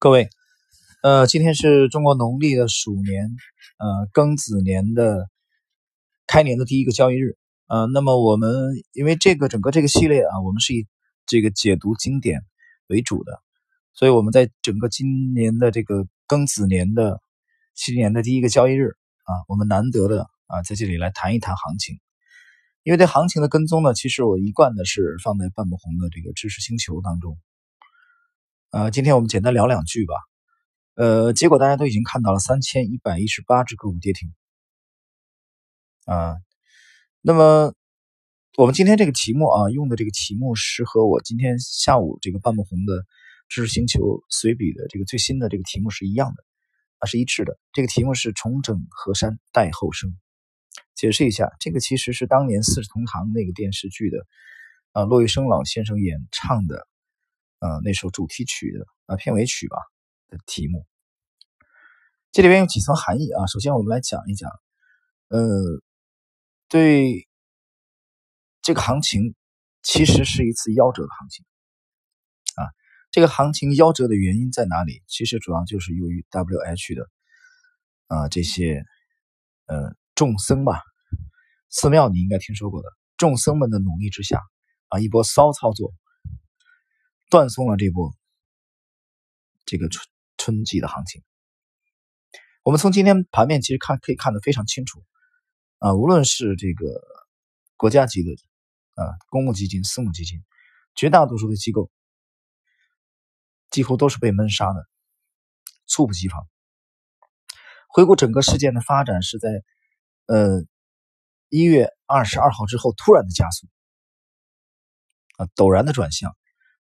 各位，呃，今天是中国农历的鼠年，呃，庚子年的开年的第一个交易日，呃，那么我们因为这个整个这个系列啊，我们是以这个解读经典为主的，所以我们在整个今年的这个庚子年的新年的第一个交易日啊，我们难得的啊，在这里来谈一谈行情，因为对行情的跟踪呢，其实我一贯的是放在半不红的这个知识星球当中。呃，今天我们简单聊两句吧。呃，结果大家都已经看到了三千一百一十八只个股跌停啊。那么我们今天这个题目啊，用的这个题目是和我今天下午这个半木红的知识星球随笔的这个最新的这个题目是一样的啊，是一致的。这个题目是重整河山待后生。解释一下，这个其实是当年《四世同堂》那个电视剧的啊，骆玉笙老先生演唱的。呃，那首主题曲的啊片尾曲吧的题目，这里边有几层含义啊。首先，我们来讲一讲，呃，对这个行情其实是一次夭折的行情啊。这个行情夭折的原因在哪里？其实主要就是由于 W H 的啊这些呃众僧吧，寺庙你应该听说过的，众僧们的努力之下啊一波骚操作。断送了这波这个春春季的行情。我们从今天盘面其实看可以看得非常清楚啊，无论是这个国家级的啊公募基金、私募基金，绝大多数的机构几乎都是被闷杀的，猝不及防。回顾整个事件的发展，是在呃一月二十二号之后突然的加速啊，陡然的转向。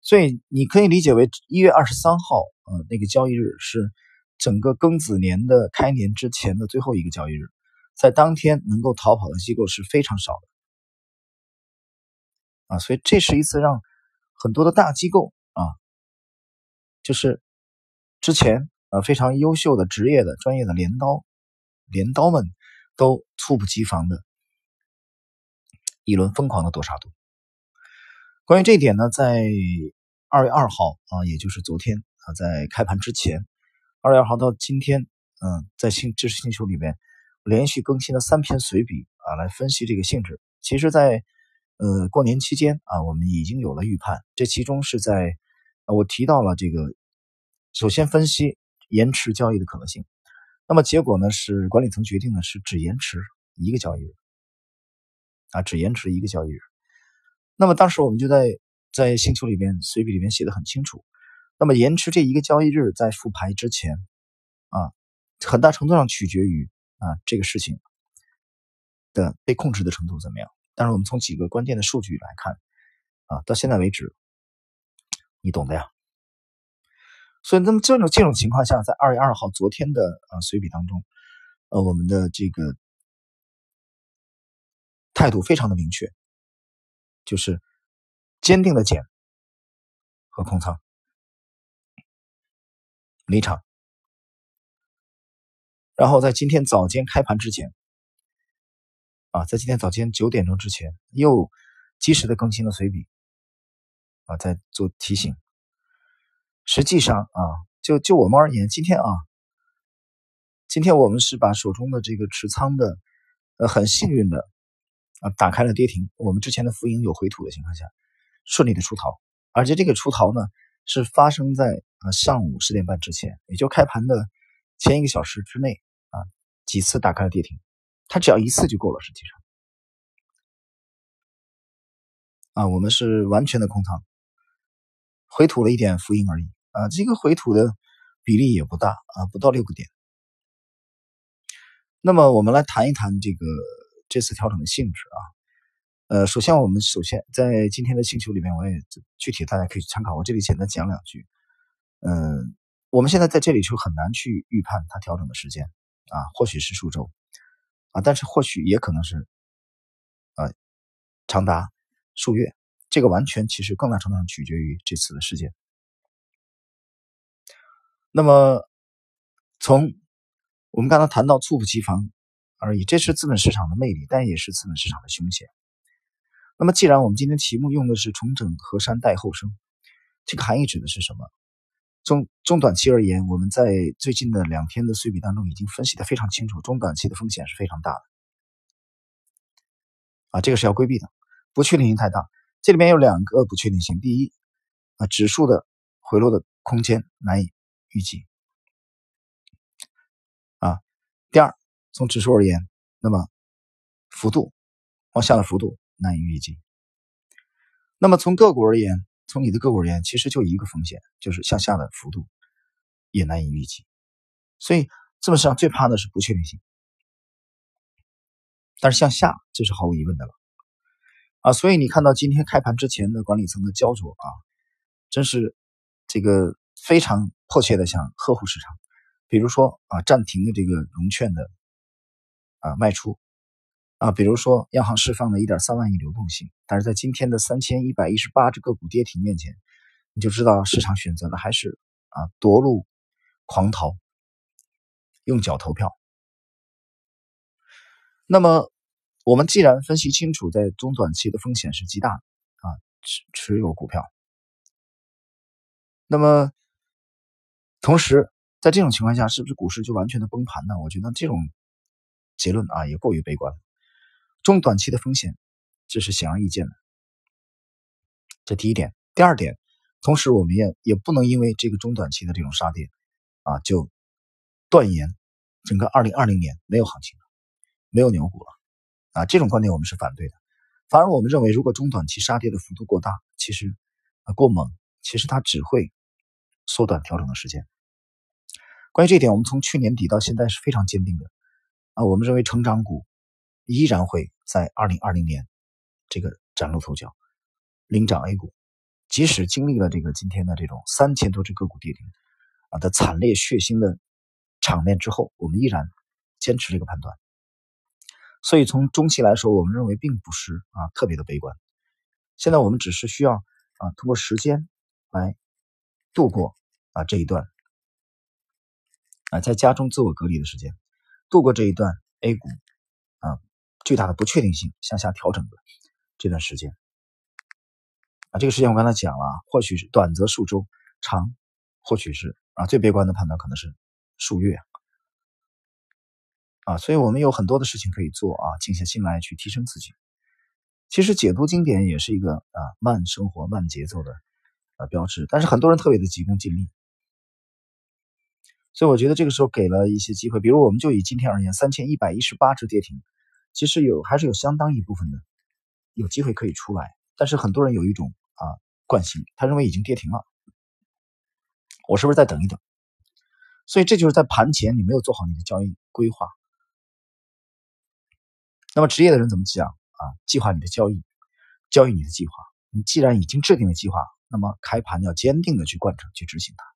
所以你可以理解为一月二十三号，呃，那个交易日是整个庚子年的开年之前的最后一个交易日，在当天能够逃跑的机构是非常少的，啊，所以这是一次让很多的大机构啊，就是之前啊非常优秀的职业的专业的镰刀，镰刀们都猝不及防的一轮疯狂的多杀多。关于这一点呢，在二月二号啊，也就是昨天啊，在开盘之前，二月二号到今天，嗯，在星知识星球里面连续更新了三篇随笔啊，来分析这个性质。其实，在呃过年期间啊，我们已经有了预判。这其中是在我提到了这个，首先分析延迟交易的可能性。那么结果呢，是管理层决定的是只延迟一个交易日啊，只延迟一个交易日。那么当时我们就在在星球里面随笔里面写的很清楚。那么延迟这一个交易日在复牌之前，啊，很大程度上取决于啊这个事情的被控制的程度怎么样。但是我们从几个关键的数据来看，啊，到现在为止，你懂的呀。所以那么这种这种情况下，在二月二号昨天的啊随笔当中，呃，我们的这个态度非常的明确。就是坚定的减和空仓离场，然后在今天早间开盘之前，啊，在今天早间九点钟之前又及时的更新了随笔，啊，在做提醒。实际上啊，就就我们而言，今天啊，今天我们是把手中的这个持仓的，呃，很幸运的。打开了跌停，我们之前的浮盈有回吐的情况下，顺利的出逃，而且这个出逃呢是发生在啊上午十点半之前，也就开盘的前一个小时之内啊几次打开了跌停，它只要一次就够了，实际上啊我们是完全的空仓，回吐了一点浮盈而已啊，这个回吐的比例也不大啊，不到六个点。那么我们来谈一谈这个。这次调整的性质啊，呃，首先我们首先在今天的星球里面，我也具体大家可以参考。我这里简单讲两句。嗯，我们现在在这里就很难去预判它调整的时间啊，或许是数周啊，但是或许也可能是啊长达数月。这个完全其实更大程度上取决于这次的事件。那么从我们刚才谈到猝不及防。而已，这是资本市场的魅力，但也是资本市场的凶险。那么，既然我们今天题目用的是“重整河山待后生”，这个含义指的是什么？中中短期而言，我们在最近的两天的岁比当中已经分析的非常清楚，中短期的风险是非常大的，啊，这个是要规避的，不确定性太大。这里面有两个不确定性，第一，啊，指数的回落的空间难以预计，啊，第二，从指数而言，那么幅度往下的幅度难以预计。那么从个股而言，从你的个股而言，其实就一个风险，就是向下的幅度也难以预计。所以，资本市场最怕的是不确定性。但是向下，这是毫无疑问的了。啊，所以你看到今天开盘之前的管理层的焦灼啊，真是这个非常迫切的想呵护市场。比如说啊，暂停的这个融券的啊卖出。啊，比如说央行释放了一点三万亿流动性，但是在今天的三千一百一十八只个股跌停面前，你就知道市场选择的还是啊夺路狂逃，用脚投票。那么我们既然分析清楚，在中短期的风险是极大的啊，持持有股票。那么同时在这种情况下，是不是股市就完全的崩盘呢？我觉得这种结论啊也过于悲观。中短期的风险，这是显而易见的。这第一点，第二点，同时我们也也不能因为这个中短期的这种杀跌，啊，就断言整个二零二零年没有行情了，没有牛股了，啊，这种观点我们是反对的。反而我们认为，如果中短期杀跌的幅度过大，其实啊过猛，其实它只会缩短调整的时间。关于这一点，我们从去年底到现在是非常坚定的。啊，我们认为成长股。依然会在二零二零年这个崭露头角，领涨 A 股。即使经历了这个今天的这种三千多只个股跌停啊的惨烈血腥的场面之后，我们依然坚持这个判断。所以从中期来说，我们认为并不是啊特别的悲观。现在我们只是需要啊通过时间来度过啊这一段啊在家中自我隔离的时间，度过这一段 A 股啊。巨大的不确定性向下调整的这段时间啊，这个时间我刚才讲了，或许是短则数周，长或许是啊最悲观的判断可能是数月啊，所以我们有很多的事情可以做啊，静下心来去提升自己。其实解读经典也是一个啊慢生活、慢节奏的啊标志，但是很多人特别的急功近利，所以我觉得这个时候给了一些机会，比如我们就以今天而言，三千一百一十八只跌停。其实有还是有相当一部分的有机会可以出来，但是很多人有一种啊惯性，他认为已经跌停了，我是不是再等一等？所以这就是在盘前你没有做好你的交易规划。那么职业的人怎么讲啊？计划你的交易，交易你的计划。你既然已经制定了计划，那么开盘要坚定的去贯彻去执行它。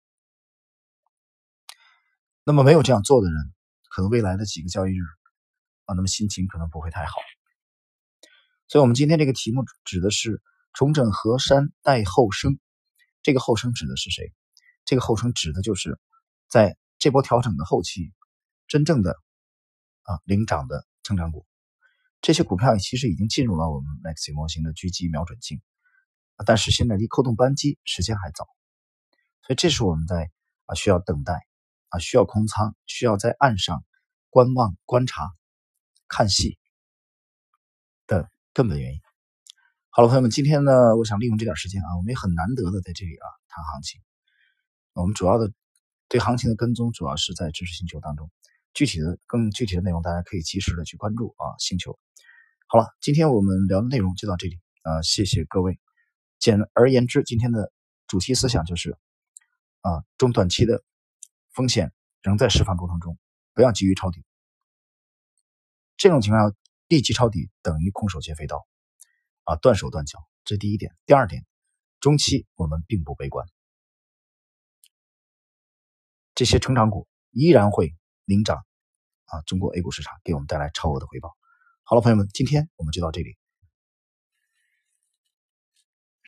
那么没有这样做的人，可能未来的几个交易日。啊，那么心情可能不会太好，所以，我们今天这个题目指的是重整河山待后生。这个后生指的是谁？这个后生指的就是在这波调整的后期，真正的啊领涨的成长股。这些股票其实已经进入了我们 Maxi 模型的狙击瞄准镜，但是现在离扣动扳机时间还早，所以这是我们在啊需要等待啊需要空仓，需要在岸上观望观察。看戏的根本原因。好了，朋友们，今天呢，我想利用这点时间啊，我们也很难得的在这里啊谈行情。我们主要的对行情的跟踪，主要是在知识星球当中。具体的、更具体的内容，大家可以及时的去关注啊星球。好了，今天我们聊的内容就到这里啊，谢谢各位。简而言之，今天的主题思想就是啊，中短期的风险仍在释放过程中，不要急于抄底。这种情况下，立即抄底等于空手接飞刀，啊，断手断脚。这第一点。第二点，中期我们并不悲观，这些成长股依然会领涨，啊，中国 A 股市场给我们带来超额的回报。好了，朋友们，今天我们就到这里。